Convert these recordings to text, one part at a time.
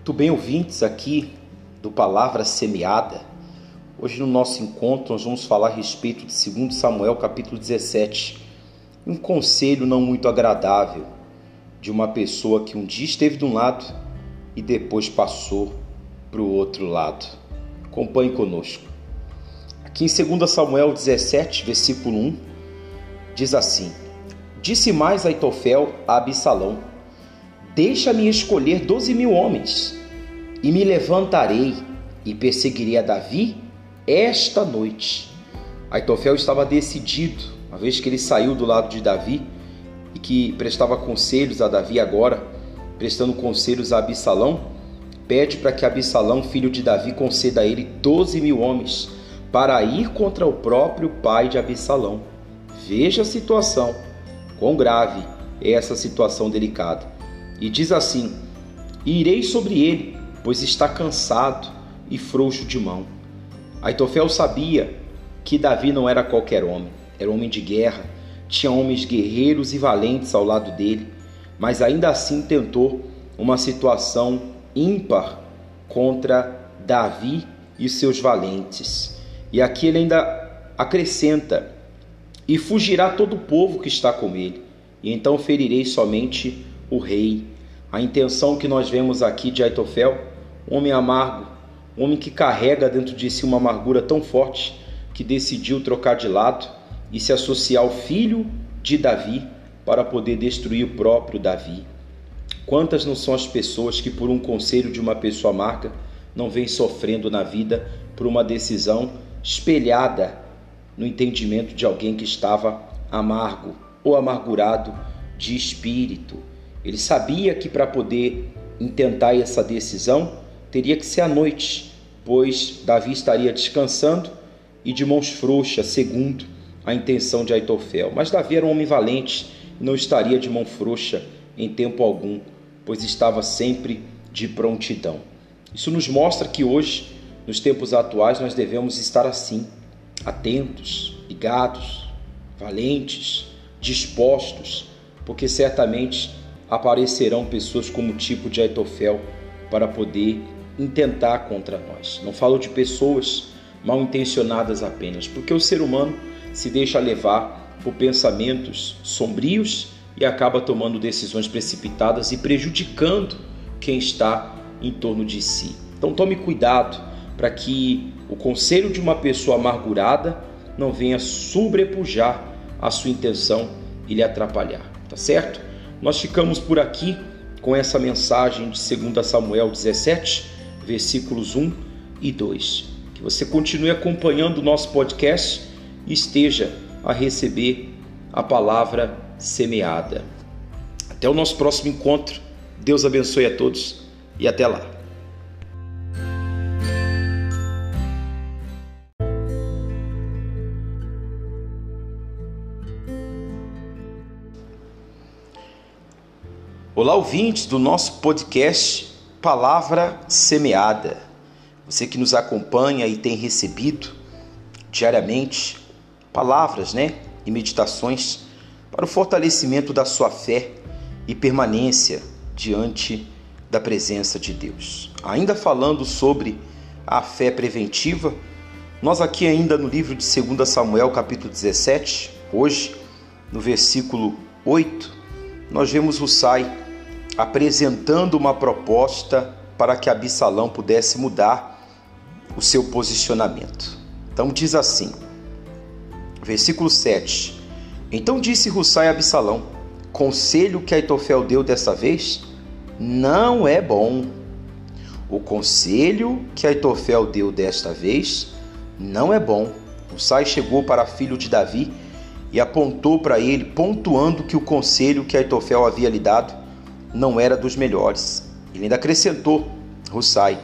Muito bem, ouvintes aqui do Palavra Semeada. Hoje no nosso encontro nós vamos falar a respeito de 2 Samuel capítulo 17. Um conselho não muito agradável de uma pessoa que um dia esteve de um lado e depois passou para o outro lado. Acompanhe conosco. Aqui em 2 Samuel 17, versículo 1, diz assim: Disse mais Aitofel a Absalão: Deixa-me escolher doze mil homens, e me levantarei e perseguirei a Davi esta noite. Aitofel estava decidido, uma vez que ele saiu do lado de Davi e que prestava conselhos a Davi agora, prestando conselhos a Absalão, pede para que Absalão, filho de Davi, conceda a ele doze mil homens para ir contra o próprio pai de Absalão. Veja a situação, quão grave é essa situação delicada. E diz assim: Irei sobre ele, pois está cansado e frouxo de mão. Aitofel sabia que Davi não era qualquer homem, era homem de guerra, tinha homens guerreiros e valentes ao lado dele, mas ainda assim tentou uma situação ímpar contra Davi e seus valentes. E aqui ele ainda acrescenta: E fugirá todo o povo que está com ele, e então ferirei somente o rei. A intenção que nós vemos aqui de Aitofel, homem amargo, homem que carrega dentro de si uma amargura tão forte que decidiu trocar de lado e se associar ao filho de Davi para poder destruir o próprio Davi. Quantas não são as pessoas que, por um conselho de uma pessoa amarga, não vêm sofrendo na vida por uma decisão espelhada no entendimento de alguém que estava amargo ou amargurado de espírito. Ele sabia que para poder intentar essa decisão teria que ser à noite, pois Davi estaria descansando e de mãos frouxas, segundo a intenção de Aitofel. Mas Davi era um homem valente e não estaria de mão frouxa em tempo algum, pois estava sempre de prontidão. Isso nos mostra que hoje, nos tempos atuais, nós devemos estar assim, atentos, ligados, valentes, dispostos, porque certamente aparecerão pessoas como o tipo de Aitofel para poder intentar contra nós. Não falo de pessoas mal intencionadas apenas, porque o ser humano se deixa levar por pensamentos sombrios e acaba tomando decisões precipitadas e prejudicando quem está em torno de si. Então tome cuidado para que o conselho de uma pessoa amargurada não venha sobrepujar a sua intenção e lhe atrapalhar, tá certo? Nós ficamos por aqui com essa mensagem de 2 Samuel 17, versículos 1 e 2. Que você continue acompanhando o nosso podcast e esteja a receber a palavra semeada. Até o nosso próximo encontro. Deus abençoe a todos e até lá. Olá, ouvintes do nosso podcast Palavra Semeada. Você que nos acompanha e tem recebido diariamente palavras, né, e meditações para o fortalecimento da sua fé e permanência diante da presença de Deus. Ainda falando sobre a fé preventiva, nós aqui ainda no livro de 2 Samuel, capítulo 17, hoje, no versículo 8, nós vemos o Sai apresentando uma proposta para que Absalão pudesse mudar o seu posicionamento. Então diz assim, versículo 7. Então disse Russai a Absalão: Conselho que Aitofel deu desta vez não é bom. O conselho que Aitofel deu desta vez não é bom. Russai chegou para filho de Davi e apontou para ele, pontuando que o conselho que Aitofel havia lhe dado não era dos melhores. Ele ainda acrescentou, Russai,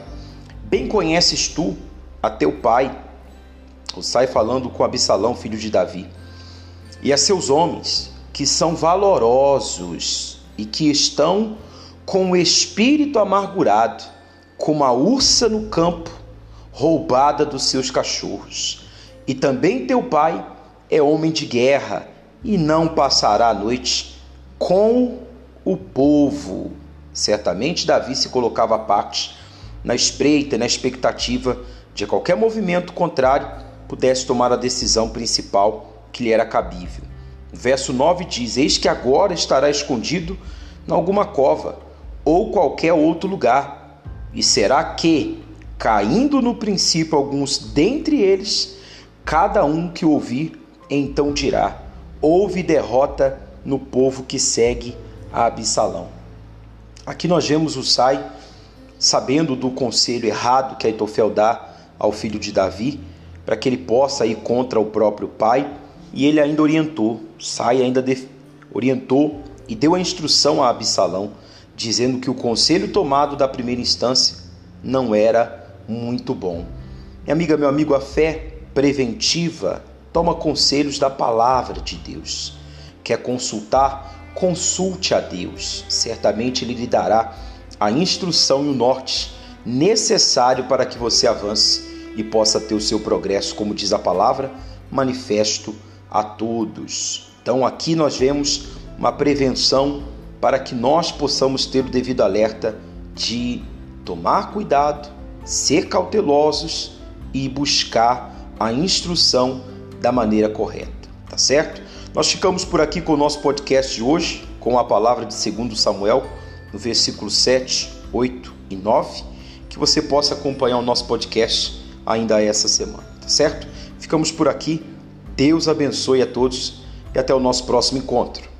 bem conheces tu a teu pai, Russai falando com Absalão, filho de Davi, e a seus homens, que são valorosos e que estão com o espírito amargurado, como a ursa no campo, roubada dos seus cachorros. E também teu pai é homem de guerra e não passará a noite com o povo. Certamente Davi se colocava à parte, na espreita, na expectativa de a qualquer movimento contrário pudesse tomar a decisão principal que lhe era cabível. O verso 9 diz: Eis que agora estará escondido em alguma cova ou qualquer outro lugar, e será que, caindo no princípio alguns dentre eles, cada um que ouvir, então dirá: Houve derrota no povo que segue a Absalão. Aqui nós vemos o Sai sabendo do conselho errado que Aitofel dá ao filho de Davi, para que ele possa ir contra o próprio pai, e ele ainda orientou, Sai ainda orientou e deu a instrução a Absalão, dizendo que o conselho tomado da primeira instância não era muito bom. Minha amiga, meu amigo, a fé preventiva toma conselhos da palavra de Deus. Quer consultar? Consulte a Deus. Certamente Ele lhe dará a instrução e o norte necessário para que você avance e possa ter o seu progresso, como diz a palavra, manifesto a todos. Então aqui nós vemos uma prevenção para que nós possamos ter o devido alerta de tomar cuidado, ser cautelosos e buscar a instrução da maneira correta, tá certo? Nós ficamos por aqui com o nosso podcast de hoje, com a palavra de 2 Samuel, no versículo 7, 8 e 9, que você possa acompanhar o nosso podcast ainda essa semana, tá certo? Ficamos por aqui. Deus abençoe a todos e até o nosso próximo encontro.